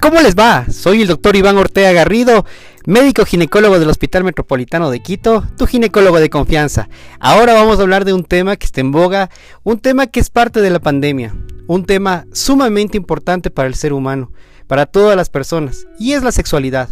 ¿cómo les va? Soy el doctor Iván Ortega Garrido, médico ginecólogo del Hospital Metropolitano de Quito, tu ginecólogo de confianza. Ahora vamos a hablar de un tema que está en boga, un tema que es parte de la pandemia, un tema sumamente importante para el ser humano, para todas las personas, y es la sexualidad.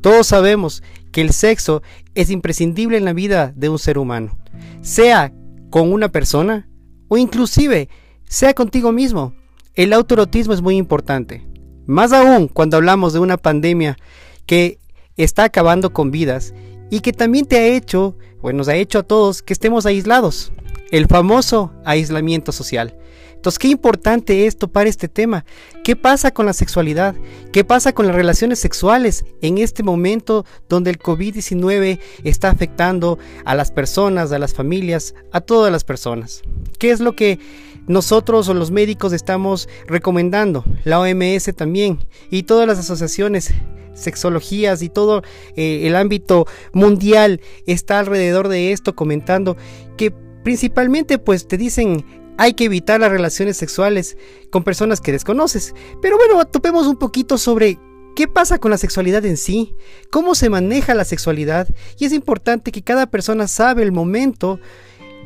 Todos sabemos que el sexo es imprescindible en la vida de un ser humano, sea con una persona o inclusive sea contigo mismo. El autorotismo es muy importante. Más aún cuando hablamos de una pandemia que está acabando con vidas y que también te ha hecho, o nos ha hecho a todos, que estemos aislados. El famoso aislamiento social. Entonces, qué importante es topar este tema. ¿Qué pasa con la sexualidad? ¿Qué pasa con las relaciones sexuales en este momento donde el COVID-19 está afectando a las personas, a las familias, a todas las personas? ¿Qué es lo que nosotros o los médicos estamos recomendando? La OMS también y todas las asociaciones sexologías y todo eh, el ámbito mundial está alrededor de esto comentando que principalmente pues te dicen hay que evitar las relaciones sexuales con personas que desconoces. Pero bueno, topemos un poquito sobre qué pasa con la sexualidad en sí, cómo se maneja la sexualidad y es importante que cada persona sabe el momento,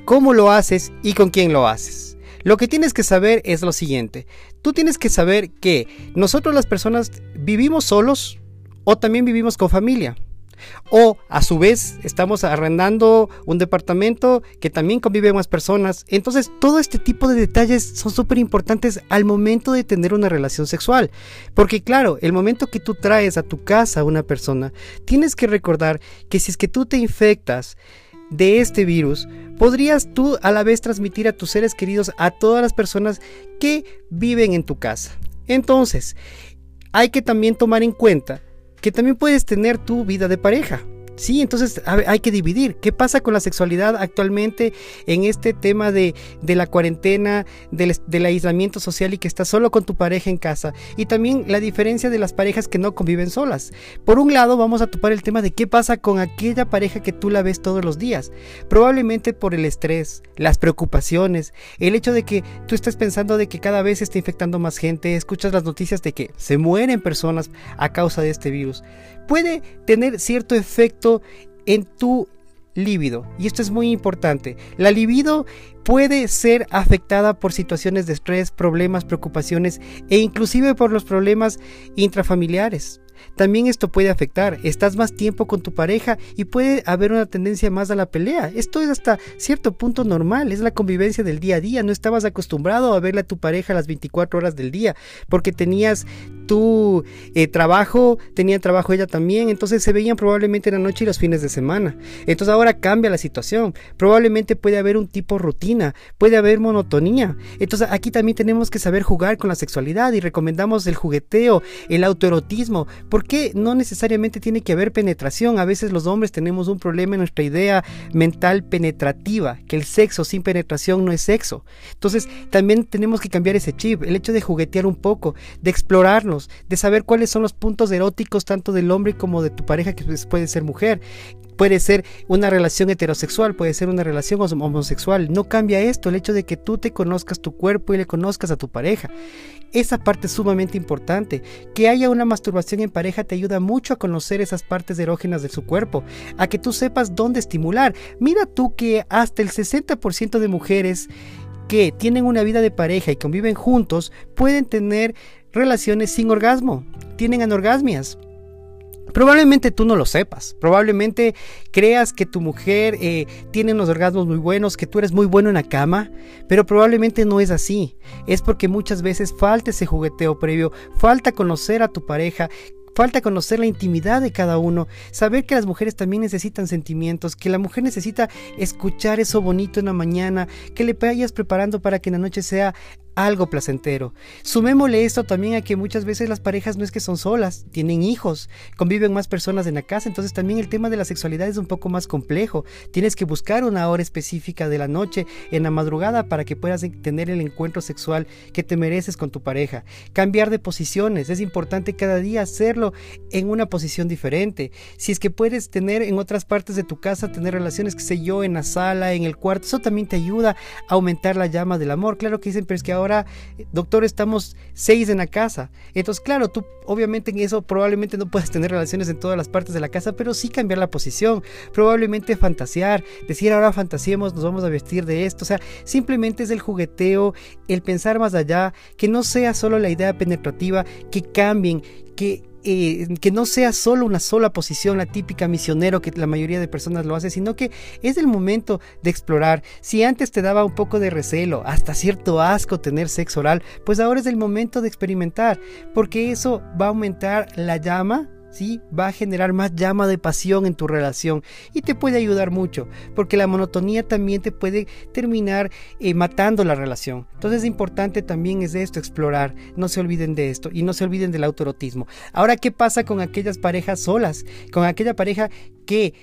cómo lo haces y con quién lo haces. Lo que tienes que saber es lo siguiente, tú tienes que saber que nosotros las personas vivimos solos o también vivimos con familia. O a su vez estamos arrendando un departamento que también convive más personas. Entonces todo este tipo de detalles son súper importantes al momento de tener una relación sexual. Porque claro, el momento que tú traes a tu casa a una persona, tienes que recordar que si es que tú te infectas, de este virus, podrías tú a la vez transmitir a tus seres queridos a todas las personas que viven en tu casa. Entonces, hay que también tomar en cuenta que también puedes tener tu vida de pareja. Sí, entonces hay que dividir. ¿Qué pasa con la sexualidad actualmente en este tema de, la cuarentena, del, aislamiento social y que estás solo con tu pareja en casa? Y también la diferencia de las parejas que no conviven solas. Por un lado, vamos a topar el tema de qué pasa con aquella pareja que tú la ves todos los días. Probablemente por el estrés, las preocupaciones, el hecho de que tú estás pensando de que cada vez se está infectando más gente, escuchas las noticias de que se mueren personas a causa de este virus. Puede tener cierto efecto en tu líbido. Y esto es muy importante. La libido puede ser afectada por situaciones de estrés, problemas, preocupaciones e inclusive por los problemas intrafamiliares. También esto puede afectar, estás más tiempo con tu pareja y puede haber una tendencia más a la pelea. Esto es hasta cierto punto normal, es la convivencia del día a día, no estabas acostumbrado a verle a tu pareja las 24 horas del día porque tenías tu eh, trabajo, tenía trabajo ella también, entonces se veían probablemente en la noche y los fines de semana. Entonces ahora cambia la situación, probablemente puede haber un tipo rutina, puede haber monotonía. Entonces aquí también tenemos que saber jugar con la sexualidad y recomendamos el jugueteo, el autoerotismo, ¿Por qué no necesariamente tiene que haber penetración? A veces los hombres tenemos un problema en nuestra idea mental penetrativa, que el sexo sin penetración no es sexo. Entonces también tenemos que cambiar ese chip, el hecho de juguetear un poco, de explorarnos, de saber cuáles son los puntos eróticos tanto del hombre como de tu pareja que puede ser mujer. Puede ser una relación heterosexual, puede ser una relación homosexual. No cambia esto, el hecho de que tú te conozcas tu cuerpo y le conozcas a tu pareja. Esa parte es sumamente importante. Que haya una masturbación en pareja te ayuda mucho a conocer esas partes erógenas de su cuerpo, a que tú sepas dónde estimular. Mira tú que hasta el 60% de mujeres que tienen una vida de pareja y conviven juntos pueden tener relaciones sin orgasmo, tienen anorgasmias. Probablemente tú no lo sepas, probablemente creas que tu mujer eh, tiene unos orgasmos muy buenos, que tú eres muy bueno en la cama, pero probablemente no es así. Es porque muchas veces falta ese jugueteo previo, falta conocer a tu pareja, Falta conocer la intimidad de cada uno, saber que las mujeres también necesitan sentimientos, que la mujer necesita escuchar eso bonito en la mañana, que le vayas preparando para que en la noche sea algo placentero. Sumémosle esto también a que muchas veces las parejas no es que son solas, tienen hijos, conviven más personas en la casa, entonces también el tema de la sexualidad es un poco más complejo. Tienes que buscar una hora específica de la noche, en la madrugada, para que puedas tener el encuentro sexual que te mereces con tu pareja. Cambiar de posiciones, es importante cada día hacerlo en una posición diferente. Si es que puedes tener en otras partes de tu casa, tener relaciones, que sé yo, en la sala, en el cuarto, eso también te ayuda a aumentar la llama del amor. Claro que dicen, pero es que ahora, doctor, estamos seis en la casa. Entonces, claro, tú obviamente en eso probablemente no puedas tener relaciones en todas las partes de la casa, pero sí cambiar la posición, probablemente fantasear, decir ahora fantasiemos, nos vamos a vestir de esto, o sea, simplemente es el jugueteo, el pensar más allá, que no sea solo la idea penetrativa, que cambien, que eh, que no sea solo una sola posición, la típica misionero que la mayoría de personas lo hace, sino que es el momento de explorar. Si antes te daba un poco de recelo, hasta cierto asco tener sexo oral, pues ahora es el momento de experimentar, porque eso va a aumentar la llama ¿sí? Va a generar más llama de pasión en tu relación y te puede ayudar mucho, porque la monotonía también te puede terminar eh, matando la relación. Entonces, importante también es esto, explorar. No se olviden de esto y no se olviden del autorotismo. Ahora, ¿qué pasa con aquellas parejas solas? Con aquella pareja que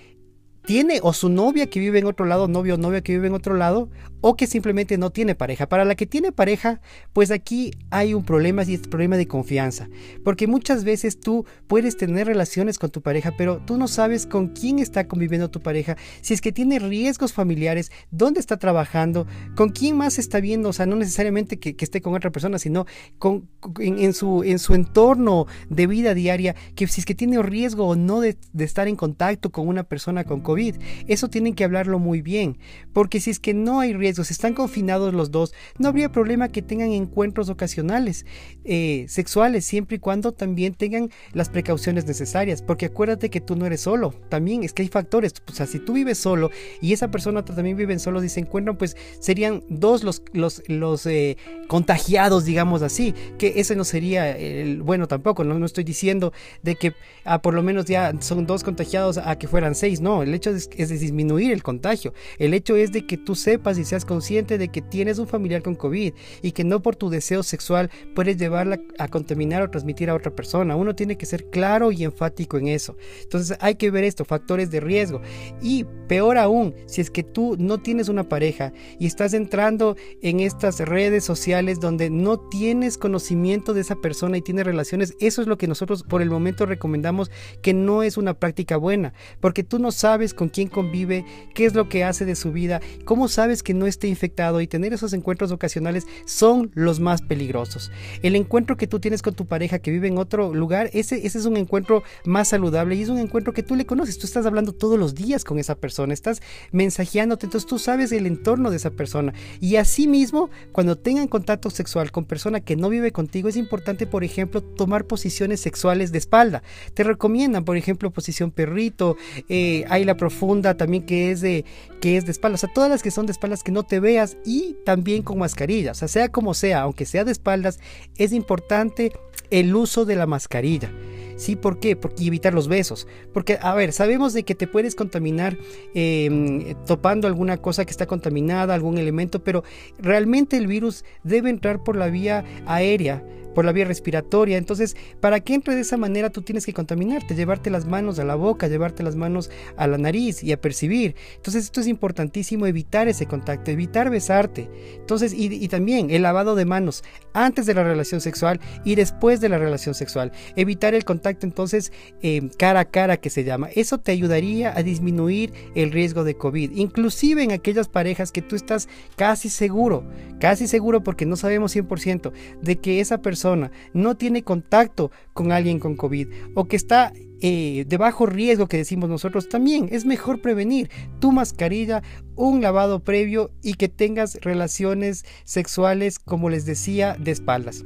tiene o su novia que vive en otro lado, novio o novia que vive en otro lado, o que simplemente no tiene pareja. Para la que tiene pareja, pues aquí hay un problema y es el problema de confianza. Porque muchas veces tú puedes tener relaciones con tu pareja, pero tú no sabes con quién está conviviendo tu pareja, si es que tiene riesgos familiares, dónde está trabajando, con quién más está viendo, o sea, no necesariamente que, esté con otra persona, sino con, en, su, en su entorno de vida diaria, que si es que tiene riesgo o no de, de estar en contacto con una persona con COVID eso tienen que hablarlo muy bien, porque si es que no hay riesgos, están confinados los dos, no habría problema que tengan encuentros ocasionales eh, sexuales, siempre y cuando también tengan las precauciones necesarias, porque acuérdate que tú no eres solo, también es que hay factores, o sea, si tú vives solo y esa persona también vive solo y se encuentran, pues serían dos los, los, los eh, contagiados, digamos así, que ese no sería el bueno tampoco, no, no estoy diciendo de que ah, por lo menos ya son dos contagiados a que fueran seis, no, el hecho es, de disminuir el contagio. El hecho es de que tú sepas y seas consciente de que tienes un familiar con COVID y que no por tu deseo sexual puedes llevarla a contaminar o transmitir a otra persona. Uno tiene que ser claro y enfático en eso. Entonces hay que ver esto, factores de riesgo. Y peor aún, si es que tú no tienes una pareja y estás entrando en estas redes sociales donde no tienes conocimiento de esa persona y tienes relaciones, eso es lo que nosotros por el momento recomendamos que no es una práctica buena, porque tú no sabes con quién convive, qué es lo que hace de su vida, cómo sabes que no esté infectado y tener esos encuentros ocasionales son los más peligrosos. El encuentro que tú tienes con tu pareja que vive en otro lugar, ese, ese es un encuentro más saludable y es un encuentro que tú le conoces, tú estás hablando todos los días con esa persona, estás mensajeándote, entonces tú sabes el entorno de esa persona y asimismo cuando tengan contacto sexual con persona que no vive contigo es importante por ejemplo tomar posiciones sexuales de espalda. Te recomiendan por ejemplo posición perrito, eh, hay la profunda también que es de que es de espaldas, o sea, todas las que son de espaldas que no te veas y también con mascarilla, o sea, sea como sea, aunque sea de espaldas, es importante el uso de la mascarilla. ¿Sí? ¿Por qué? Porque evitar los besos. Porque, a ver, sabemos de que te puedes contaminar em, topando alguna cosa que está contaminada, algún elemento, pero realmente el virus debe entrar por la vía aérea por la vía respiratoria. Entonces, para que entre de esa manera, tú tienes que contaminarte, llevarte las manos a la boca, llevarte las manos a la nariz y a percibir. Entonces, esto es importantísimo, evitar ese contacto, evitar besarte. Entonces, y, también el lavado de manos antes de la relación sexual y después de la relación sexual. Evitar el contacto, entonces, eh, cara a cara que se llama. Eso te ayudaría a disminuir el riesgo de COVID. Inclusive en aquellas parejas que tú estás casi seguro, casi seguro porque no sabemos 100% de que esa persona no tiene contacto con alguien con COVID o que está eh, de bajo riesgo que decimos nosotros, también es mejor prevenir tu mascarilla, un lavado previo y que tengas relaciones sexuales, como les decía, de espaldas.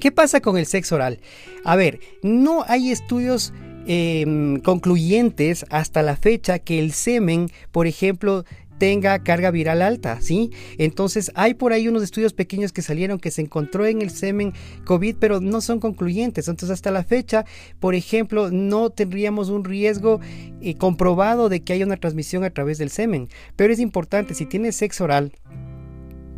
¿Qué pasa con el sexo oral? A ver, no hay estudios em, concluyentes hasta la fecha que el semen, por ejemplo, tenga carga viral alta, ¿sí? Entonces hay por ahí unos estudios pequeños que salieron que se encontró en el semen COVID, pero no son concluyentes. Entonces hasta la fecha, por ejemplo, no tendríamos un riesgo eh, comprobado de que haya una transmisión a través del semen. Pero es importante, si tienes sexo oral,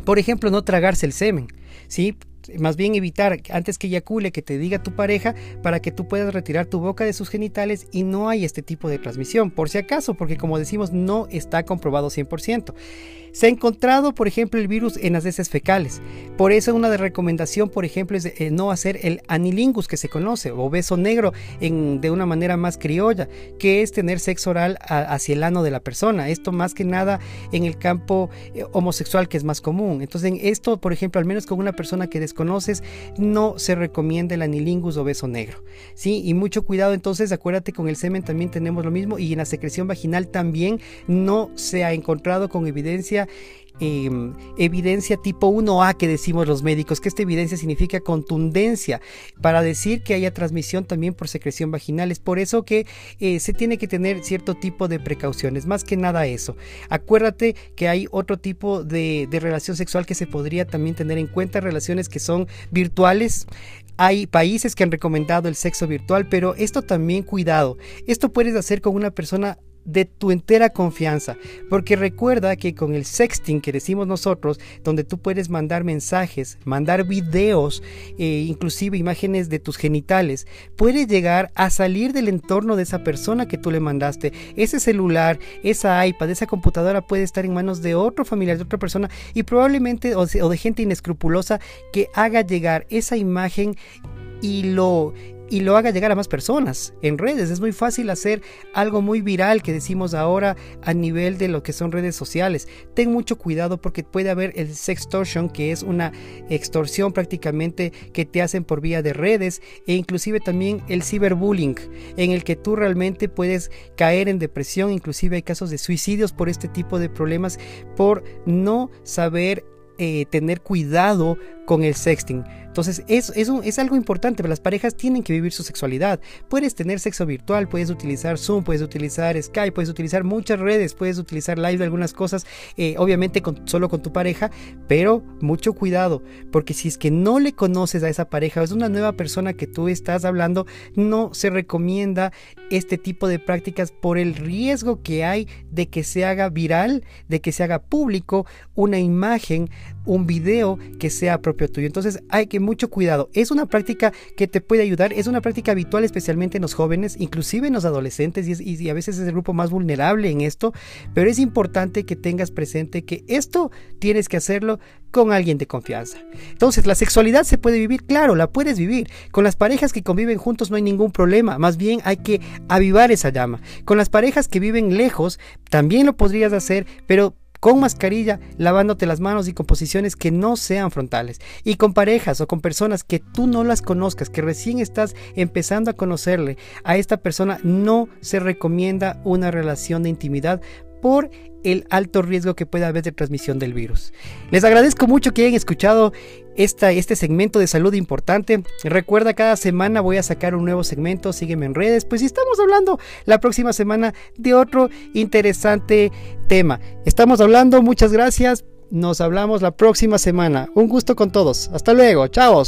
por ejemplo, no tragarse el semen, ¿sí? Más bien evitar antes que eyacule que te diga tu pareja para que tú puedas retirar tu boca de sus genitales y no hay este tipo de transmisión, por si acaso, porque como decimos no está comprobado 100%. Se ha encontrado, por ejemplo, el virus en las heces fecales. Por eso una de recomendación, por ejemplo, es eh, no hacer el anilingus que se conoce, o beso negro en, de una manera más criolla, que es tener sexo oral hacia el ano de la persona. Esto más que nada en el campo eh, homosexual que es más común. Entonces, en esto, por ejemplo, al menos con una persona que desconoces, no se recomienda el anilingus o beso negro. ¿sí? Y mucho cuidado entonces, acuérdate, con el semen también tenemos lo mismo y en la secreción vaginal también no se ha encontrado con evidencia Em, evidencia tipo 1A que decimos los médicos, que esta evidencia significa contundencia para decir que haya transmisión también por secreción vaginal. Es por eso que eh, se tiene que tener cierto tipo de precauciones, más que nada eso. Acuérdate que hay otro tipo de, de relación sexual que se podría también tener en cuenta, relaciones que son virtuales. Hay países que han recomendado el sexo virtual, pero esto también cuidado. Esto puedes hacer con una persona de tu entera confianza. Porque recuerda que con el sexting que decimos nosotros, donde tú puedes mandar mensajes, mandar videos, e inclusive imágenes de tus genitales, puedes llegar a salir del entorno de esa persona que tú le mandaste. Ese celular, esa iPad, esa computadora puede estar en manos de otro familiar, de otra persona y probablemente o de gente inescrupulosa que haga llegar esa imagen y lo y lo haga llegar a más personas en redes. Es muy fácil hacer algo muy viral que decimos ahora a nivel de lo que son redes sociales. Ten mucho cuidado porque puede haber el sextortion, que es una extorsión prácticamente que te hacen por vía de redes, e inclusive también el ciberbullying, en el que tú realmente puedes caer en depresión, inclusive hay casos de suicidios por este tipo de problemas, por no saber eh, tener cuidado con el sexting. Entonces, es, es, es algo importante, las parejas tienen que vivir su sexualidad. Puedes tener sexo virtual, puedes utilizar Zoom, puedes utilizar Skype, puedes utilizar muchas redes, puedes utilizar live de algunas cosas, eh, obviamente con, solo con tu pareja, pero mucho cuidado, porque si es que no le conoces a esa pareja, o es una nueva persona que tú estás hablando, no se recomienda este tipo de prácticas por el riesgo que hay de que se haga viral, de que se haga público una imagen, un video que sea propio tuyo. Entonces hay que mucho cuidado. Es una práctica que te puede ayudar, es una práctica habitual especialmente en los jóvenes, inclusive en los adolescentes y, a veces es el grupo más vulnerable en esto, pero es importante que tengas presente que esto tienes que hacerlo con alguien de confianza. Entonces, la sexualidad se puede vivir, claro, la puedes vivir. Con las parejas que conviven juntos no hay ningún problema, más bien hay que avivar esa llama. Con las parejas que viven lejos también lo podrías hacer, pero con mascarilla, lavándote las manos y con posiciones que no sean frontales. Y con parejas o con personas que tú no las conozcas, que recién estás empezando a conocerle, a esta persona no se recomienda una relación de intimidad por el alto riesgo que puede haber de transmisión del virus. Les agradezco mucho que hayan escuchado esta, este segmento de salud importante. Recuerda, cada semana voy a sacar un nuevo segmento, sígueme en redes, pues estamos hablando la próxima semana de otro interesante tema. Estamos hablando, muchas gracias, nos hablamos la próxima semana. Un gusto con todos. Hasta luego, chao.